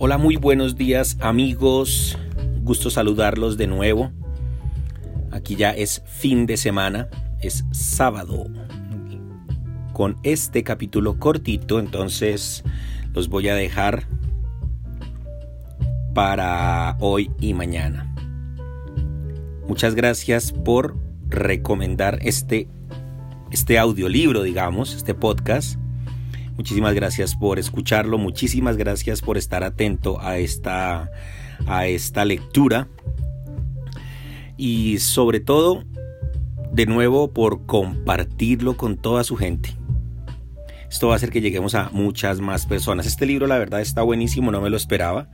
Hola, muy buenos días amigos. Gusto saludarlos de nuevo. Aquí ya es fin de semana, es sábado. Con este capítulo cortito, entonces los voy a dejar para hoy y mañana. Muchas gracias por recomendar este, este audiolibro, digamos, este podcast Muchísimas gracias por escucharlo, muchísimas gracias por estar atento a esta, a esta lectura y sobre todo, de nuevo, por compartirlo con toda su gente. Esto va a hacer que lleguemos a muchas más personas. Este libro la verdad está buenísimo, no me lo esperaba.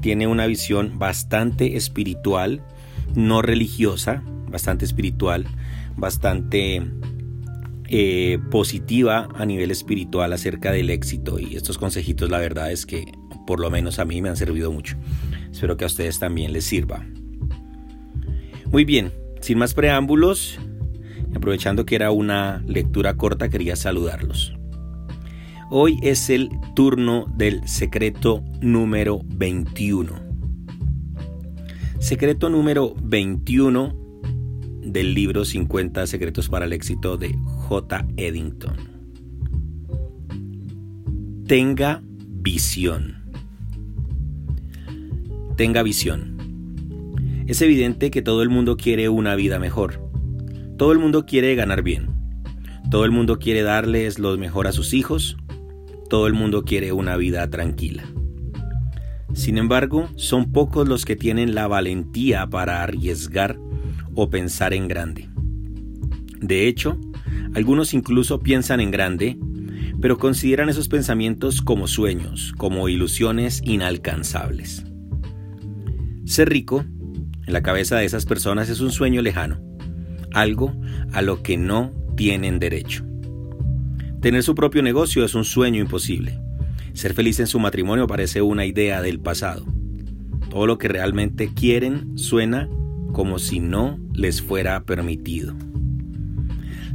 Tiene una visión bastante espiritual, no religiosa, bastante espiritual, bastante eh, positiva a nivel espiritual acerca del éxito y estos consejitos la verdad es que por lo menos a mí me han servido mucho. Espero que a ustedes también les sirva. Muy bien, sin más preámbulos, aprovechando que era una lectura corta, quería saludarlos. Hoy es el turno del secreto número 21. Secreto número 21 del libro 50 secretos para el éxito de J. Eddington. Tenga visión. Tenga visión. Es evidente que todo el mundo quiere una vida mejor. Todo el mundo quiere ganar bien. Todo el mundo quiere darles lo mejor a sus hijos. Todo el mundo quiere una vida tranquila. Sin embargo, son pocos los que tienen la valentía para arriesgar o pensar en grande. De hecho, algunos incluso piensan en grande, pero consideran esos pensamientos como sueños, como ilusiones inalcanzables. Ser rico, en la cabeza de esas personas, es un sueño lejano, algo a lo que no tienen derecho. Tener su propio negocio es un sueño imposible. Ser feliz en su matrimonio parece una idea del pasado. Todo lo que realmente quieren suena como si no les fuera permitido.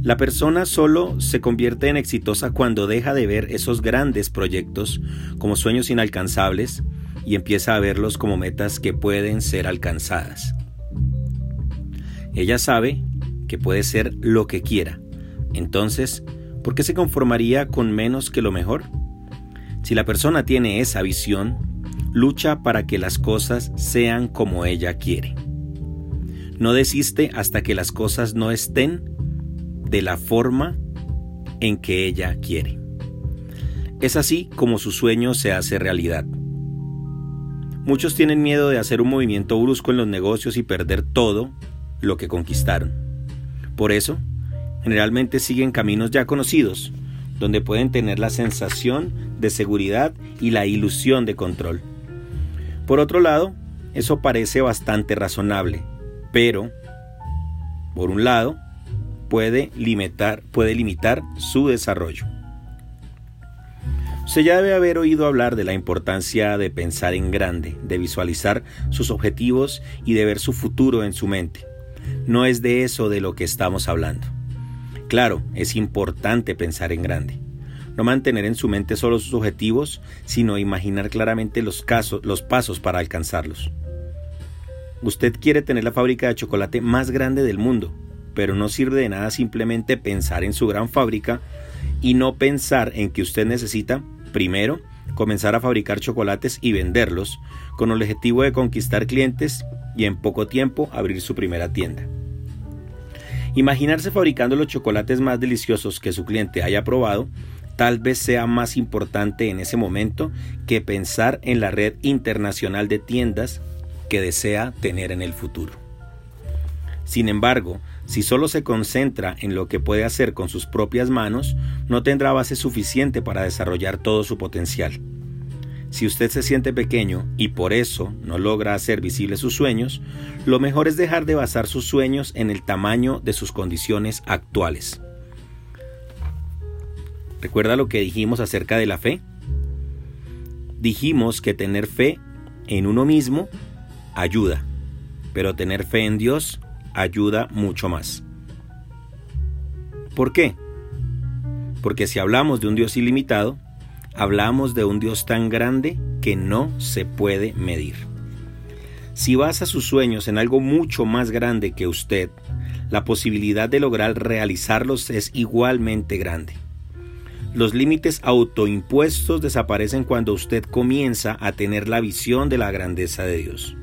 La persona solo se convierte en exitosa cuando deja de ver esos grandes proyectos como sueños inalcanzables y empieza a verlos como metas que pueden ser alcanzadas. Ella sabe que puede ser lo que quiera. Entonces, ¿por qué se conformaría con menos que lo mejor? Si la persona tiene esa visión, lucha para que las cosas sean como ella quiere. No desiste hasta que las cosas no estén de la forma en que ella quiere. Es así como su sueño se hace realidad. Muchos tienen miedo de hacer un movimiento brusco en los negocios y perder todo lo que conquistaron. Por eso, generalmente siguen caminos ya conocidos, donde pueden tener la sensación de seguridad y la ilusión de control. Por otro lado, eso parece bastante razonable, pero, por un lado, puede limitar, puede limitar su desarrollo. Usted ya debe haber oído hablar de la importancia de pensar en grande, de visualizar sus objetivos y de ver su futuro en su mente. No es de eso de lo que estamos hablando. Claro, es importante pensar en grande. No mantener en su mente solo sus objetivos, sino imaginar claramente los, casos, los pasos para alcanzarlos. Usted quiere tener la fábrica de chocolate más grande del mundo, pero no sirve de nada simplemente pensar en su gran fábrica y no pensar en que usted necesita, primero, comenzar a fabricar chocolates y venderlos con el objetivo de conquistar clientes y en poco tiempo abrir su primera tienda. Imaginarse fabricando los chocolates más deliciosos que su cliente haya probado tal vez sea más importante en ese momento que pensar en la red internacional de tiendas que desea tener en el futuro. Sin embargo, si solo se concentra en lo que puede hacer con sus propias manos, no tendrá base suficiente para desarrollar todo su potencial. Si usted se siente pequeño y por eso no logra hacer visibles sus sueños, lo mejor es dejar de basar sus sueños en el tamaño de sus condiciones actuales. ¿Recuerda lo que dijimos acerca de la fe? Dijimos que tener fe en uno mismo ayuda, pero tener fe en Dios ayuda mucho más. ¿Por qué? Porque si hablamos de un Dios ilimitado, hablamos de un Dios tan grande que no se puede medir. Si basa sus sueños en algo mucho más grande que usted, la posibilidad de lograr realizarlos es igualmente grande. Los límites autoimpuestos desaparecen cuando usted comienza a tener la visión de la grandeza de Dios.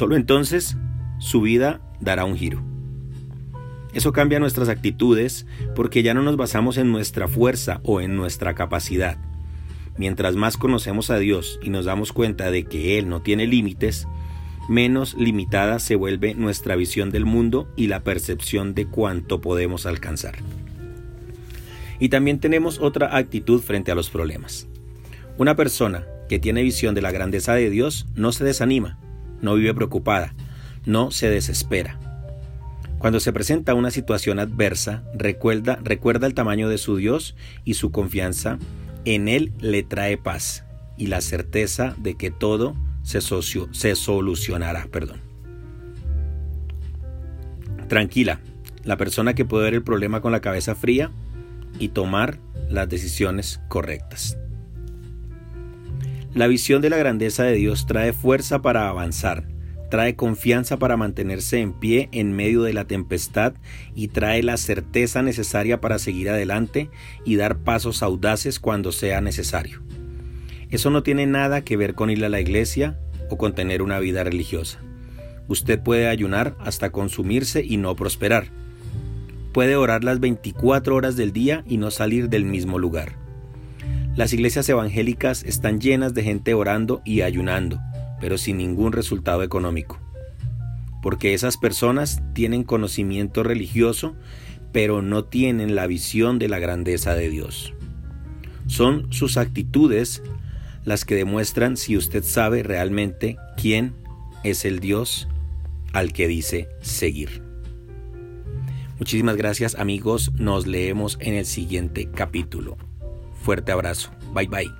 Solo entonces su vida dará un giro. Eso cambia nuestras actitudes porque ya no nos basamos en nuestra fuerza o en nuestra capacidad. Mientras más conocemos a Dios y nos damos cuenta de que Él no tiene límites, menos limitada se vuelve nuestra visión del mundo y la percepción de cuánto podemos alcanzar. Y también tenemos otra actitud frente a los problemas. Una persona que tiene visión de la grandeza de Dios no se desanima, no vive preocupada, no se desespera. Cuando se presenta una situación adversa, recuerda, recuerda el tamaño de su Dios y su confianza en Él le trae paz y la certeza de que todo se, se solucionará. Perdón. Tranquila, la persona que puede ver el problema con la cabeza fría y tomar las decisiones correctas. La visión de la grandeza de Dios trae fuerza para avanzar, trae confianza para mantenerse en pie en medio de la tempestad y trae la certeza necesaria para seguir adelante y dar pasos audaces cuando sea necesario. Eso no tiene nada que ver con ir a la iglesia o con tener una vida religiosa. Usted puede ayunar hasta consumirse y no prosperar. Puede orar las 24 horas del día y no salir del mismo lugar. Las iglesias evangélicas están llenas de gente orando y ayunando, pero sin ningún resultado económico. Porque esas personas tienen conocimiento religioso, pero no tienen la visión de la grandeza de Dios. Son sus actitudes las que demuestran si usted sabe realmente quién es el Dios al que dice seguir. Muchísimas gracias amigos, nos leemos en el siguiente capítulo. Fuerte abrazo, bye bye.